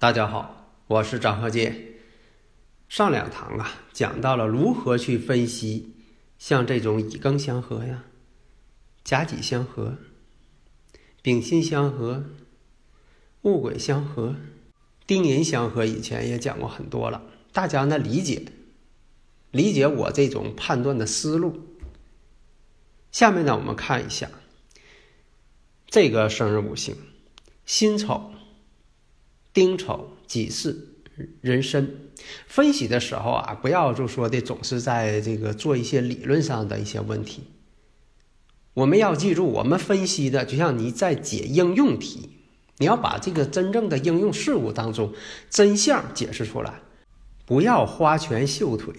大家好，我是张鹤剑。上两堂啊，讲到了如何去分析像这种乙庚相合呀、甲己相合、丙辛相合、戊癸相合、丁寅相合。以前也讲过很多了，大家呢理解理解我这种判断的思路。下面呢，我们看一下这个生日五行：辛丑。丁丑、己巳、壬申，分析的时候啊，不要就说的总是在这个做一些理论上的一些问题。我们要记住，我们分析的就像你在解应用题，你要把这个真正的应用事物当中真相解释出来，不要花拳绣腿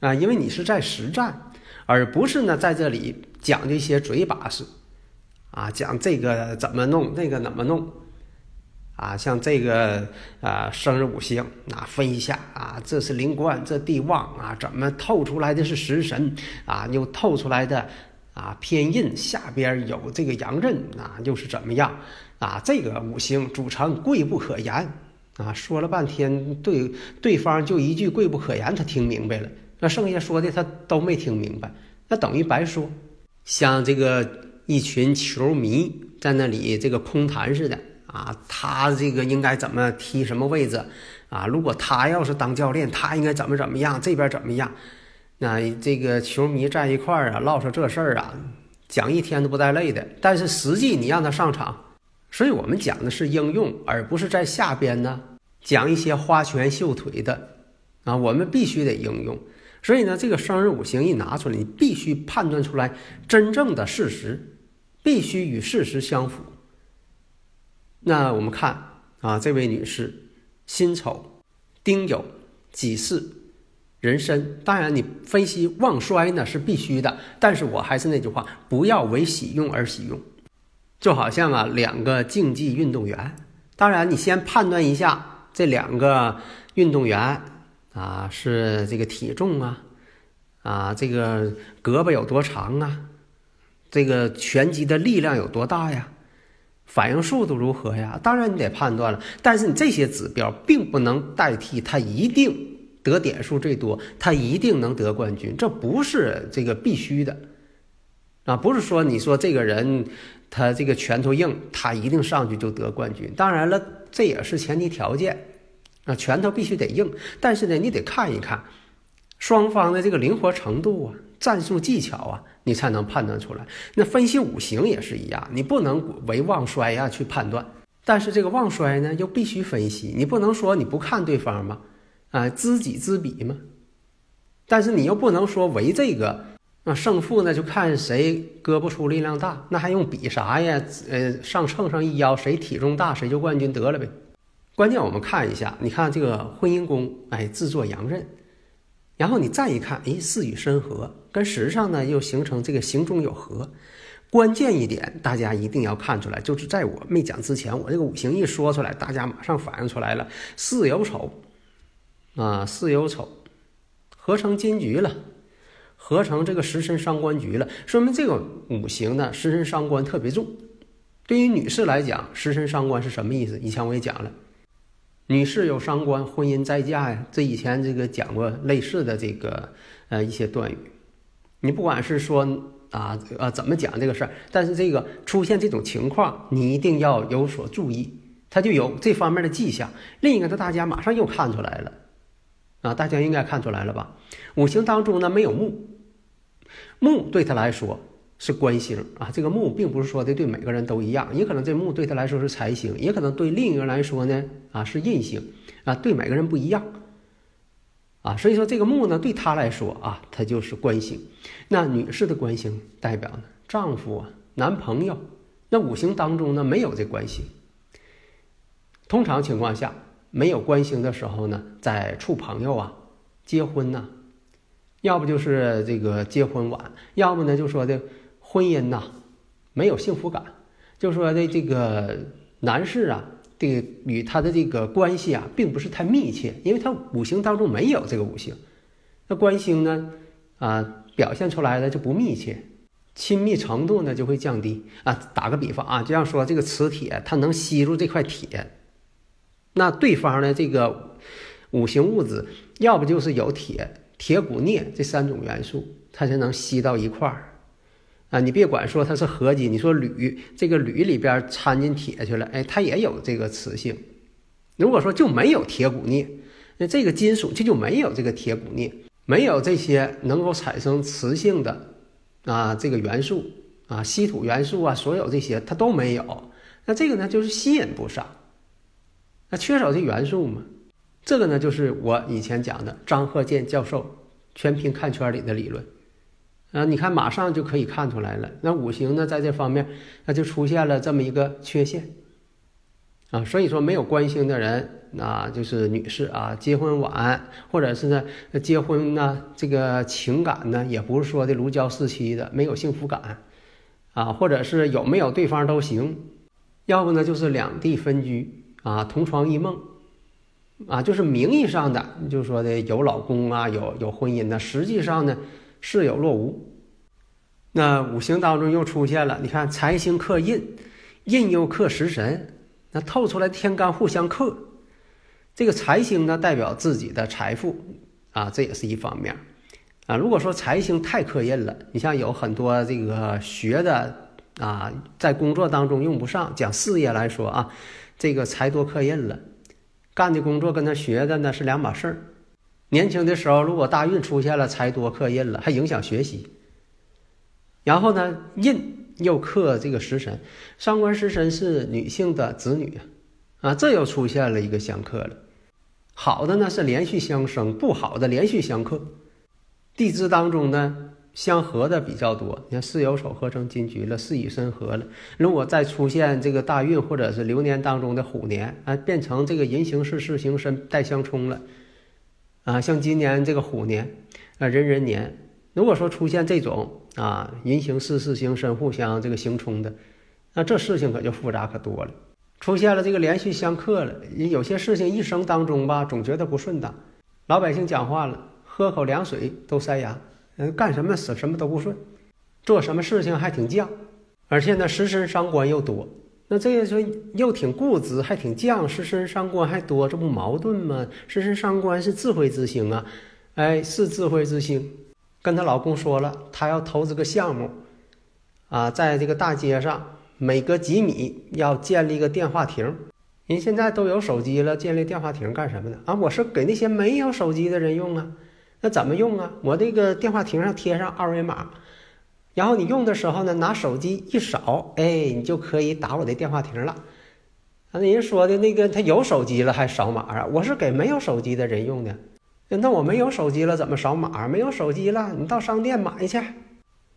啊，因为你是在实战，而不是呢在这里讲这些嘴把式啊，讲这个怎么弄，那个怎么弄。啊，像这个啊，生日五行啊，分一下啊，这是灵官，这地旺啊，怎么透出来的是食神啊？又透出来的啊，偏印下边有这个阳刃啊，又是怎么样啊？这个五行组成贵不可言啊！说了半天，对对方就一句贵不可言，他听明白了，那剩下说的他都没听明白，那等于白说。像这个一群球迷在那里这个空谈似的。啊，他这个应该怎么踢什么位置？啊，如果他要是当教练，他应该怎么怎么样？这边怎么样？那这个球迷在一块儿啊，唠说这事儿啊，讲一天都不带累的。但是实际你让他上场，所以我们讲的是应用，而不是在下边呢讲一些花拳绣腿的啊。我们必须得应用。所以呢，这个生日五行一拿出来，你必须判断出来真正的事实，必须与事实相符。那我们看啊，这位女士，辛丑、丁酉、己巳、壬申。当然，你分析旺衰呢是必须的，但是我还是那句话，不要为喜用而喜用。就好像啊，两个竞技运动员，当然你先判断一下这两个运动员啊是这个体重啊，啊这个胳膊有多长啊，这个拳击的力量有多大呀？反应速度如何呀？当然你得判断了，但是你这些指标并不能代替他一定得点数最多，他一定能得冠军，这不是这个必须的啊！不是说你说这个人他这个拳头硬，他一定上去就得冠军。当然了，这也是前提条件啊，拳头必须得硬。但是呢，你得看一看双方的这个灵活程度啊。战术技巧啊，你才能判断出来。那分析五行也是一样，你不能为旺衰呀去判断。但是这个旺衰呢，又必须分析。你不能说你不看对方吗？啊，知己知彼吗。但是你又不能说为这个啊胜负呢，就看谁胳膊粗力量大，那还用比啥呀？呃，上秤上一腰，谁体重大谁就冠军得了呗。关键我们看一下，你看这个婚姻宫，哎，制作阳刃。然后你再一看，哎，巳与申合，跟时上呢又形成这个形中有合。关键一点，大家一定要看出来，就是在我没讲之前，我这个五行一说出来，大家马上反应出来了。巳有丑，啊，巳有丑，合成金局了，合成这个食神伤官局了，说明这个五行呢，食神伤官特别重。对于女士来讲，食神伤官是什么意思？以前我也讲了。女士有伤官，婚姻再嫁呀。这以前这个讲过类似的这个呃一些断语。你不管是说啊呃怎么讲这个事儿，但是这个出现这种情况，你一定要有所注意，他就有这方面的迹象。另一个，呢，大家马上又看出来了啊，大家应该看出来了吧？五行当中呢没有木，木对他来说。是官星啊，这个木并不是说的对每个人都一样，也可能这木对他来说是财星，也可能对另一个人来说呢啊是印星啊，对每个人不一样啊，所以说这个木呢，对他来说啊，它就是官星。那女士的官星代表呢，丈夫啊，男朋友。那五行当中呢，没有这官星。通常情况下，没有官星的时候呢，在处朋友啊、结婚呐，要不就是这个结婚晚，要不呢就说的婚姻呐，没有幸福感。就说的这个男士啊，这个与他的这个关系啊，并不是太密切，因为他五行当中没有这个五行。那官星呢，啊，表现出来的就不密切。亲密程度呢就会降低啊。打个比方啊，就像说这个磁铁，它能吸住这块铁，那对方呢这个五行物质，要不就是有铁、铁、钴、镍这三种元素，它才能吸到一块儿啊。你别管说它是合金，你说铝，这个铝里边掺进铁去了，哎，它也有这个磁性。如果说就没有铁、钴、镍，那这个金属这就没有这个铁、钴、镍，没有这些能够产生磁性的。啊，这个元素啊，稀土元素啊，所有这些它都没有，那这个呢就是吸引不上，那缺少这元素嘛？这个呢就是我以前讲的张鹤健教授全凭看圈里的理论啊，你看马上就可以看出来了。那五行呢在这方面，那就出现了这么一个缺陷啊，所以说没有官星的人。啊就是女士啊，结婚晚，或者是呢，结婚呢，这个情感呢，也不是说的如胶似漆的，没有幸福感，啊，或者是有没有对方都行，要不呢就是两地分居啊，同床异梦，啊，就是名义上的，就是说的有老公啊，有有婚姻呢，实际上呢，事有若无。那五行当中又出现了，你看财星克印，印又克食神，那透出来天干互相克。这个财星呢，代表自己的财富啊，这也是一方面啊。如果说财星太克印了，你像有很多这个学的啊，在工作当中用不上，讲事业来说啊，这个财多克印了，干的工作跟他学的呢是两码事儿。年轻的时候，如果大运出现了财多克印了，还影响学习。然后呢，印又克这个食神，上官食神是女性的子女啊，这又出现了一个相克了。好的呢是连续相生，不好的连续相克。地支当中呢相合的比较多，你看巳酉丑合成金局了，巳乙申合了。如果再出现这个大运或者是流年当中的虎年啊，变成这个寅行巳巳行申带相冲了啊，像今年这个虎年啊壬壬年，如果说出现这种啊寅行巳巳行申互相这个行冲的，那这事情可就复杂可多了。出现了这个连续相克了，有些事情一生当中吧，总觉得不顺当。老百姓讲话了，喝口凉水都塞牙，嗯，干什么死什么都不顺，做什么事情还挺犟，而且呢，失身伤官又多。那这个说又挺固执，还挺犟，失身伤官还多，这不矛盾吗？失身伤官是智慧之星啊，哎，是智慧之星。跟她老公说了，她要投资个项目，啊，在这个大街上。每隔几米要建立一个电话亭，人现在都有手机了，建立电话亭干什么呢？啊，我是给那些没有手机的人用啊。那怎么用啊？我这个电话亭上贴上二维码，然后你用的时候呢，拿手机一扫，哎，你就可以打我的电话亭了。啊，人说的那个他有手机了还扫码啊？我是给没有手机的人用的。那我没有手机了怎么扫码？没有手机了，你到商店买去。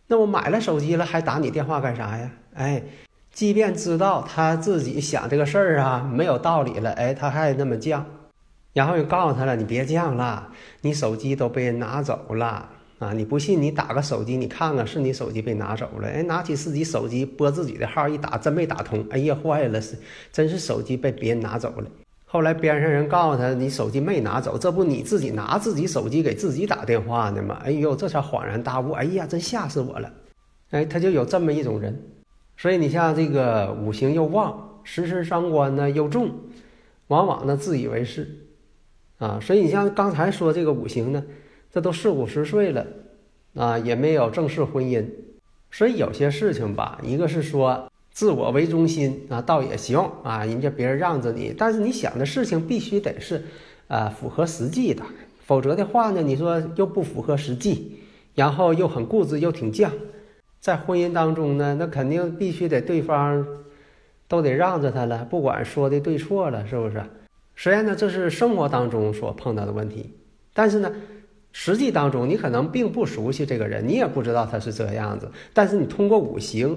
那我买了手机了还打你电话干啥呀？哎。即便知道他自己想这个事儿啊没有道理了，哎，他还那么犟，然后又告诉他了，你别犟了，你手机都被人拿走了啊！你不信，你打个手机，你看看是你手机被拿走了。哎，拿起自己手机拨自己的号一打，真没打通。哎呀，坏了，是真是手机被别人拿走了。后来边上人告诉他，你手机没拿走，这不你自己拿自己手机给自己打电话呢吗？哎呦，这才恍然大悟，哎呀，真吓死我了！哎，他就有这么一种人。所以你像这个五行又旺，食神伤官呢又重，往往呢自以为是，啊，所以你像刚才说这个五行呢，这都四五十岁了，啊，也没有正式婚姻，所以有些事情吧，一个是说自我为中心啊，倒也行啊，人家别人让着你，但是你想的事情必须得是，啊，符合实际的，否则的话呢，你说又不符合实际，然后又很固执又挺犟。在婚姻当中呢，那肯定必须得对方都得让着他了，不管说的对错了，是不是？虽然呢，这是生活当中所碰到的问题，但是呢，实际当中你可能并不熟悉这个人，你也不知道他是这样子。但是你通过五行，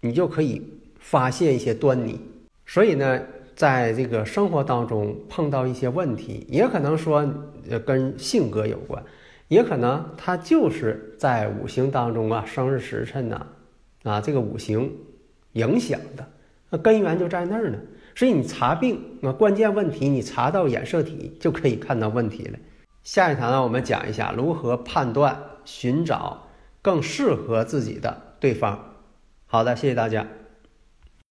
你就可以发现一些端倪。所以呢，在这个生活当中碰到一些问题，也可能说呃跟性格有关，也可能他就是在五行当中啊，生日时辰呐，啊这个五行影响的，那根源就在那儿呢。所以你查病啊，关键问题你查到染色体就可以看到问题了。下一堂呢，我们讲一下如何判断、寻找更适合自己的对方。好的，谢谢大家。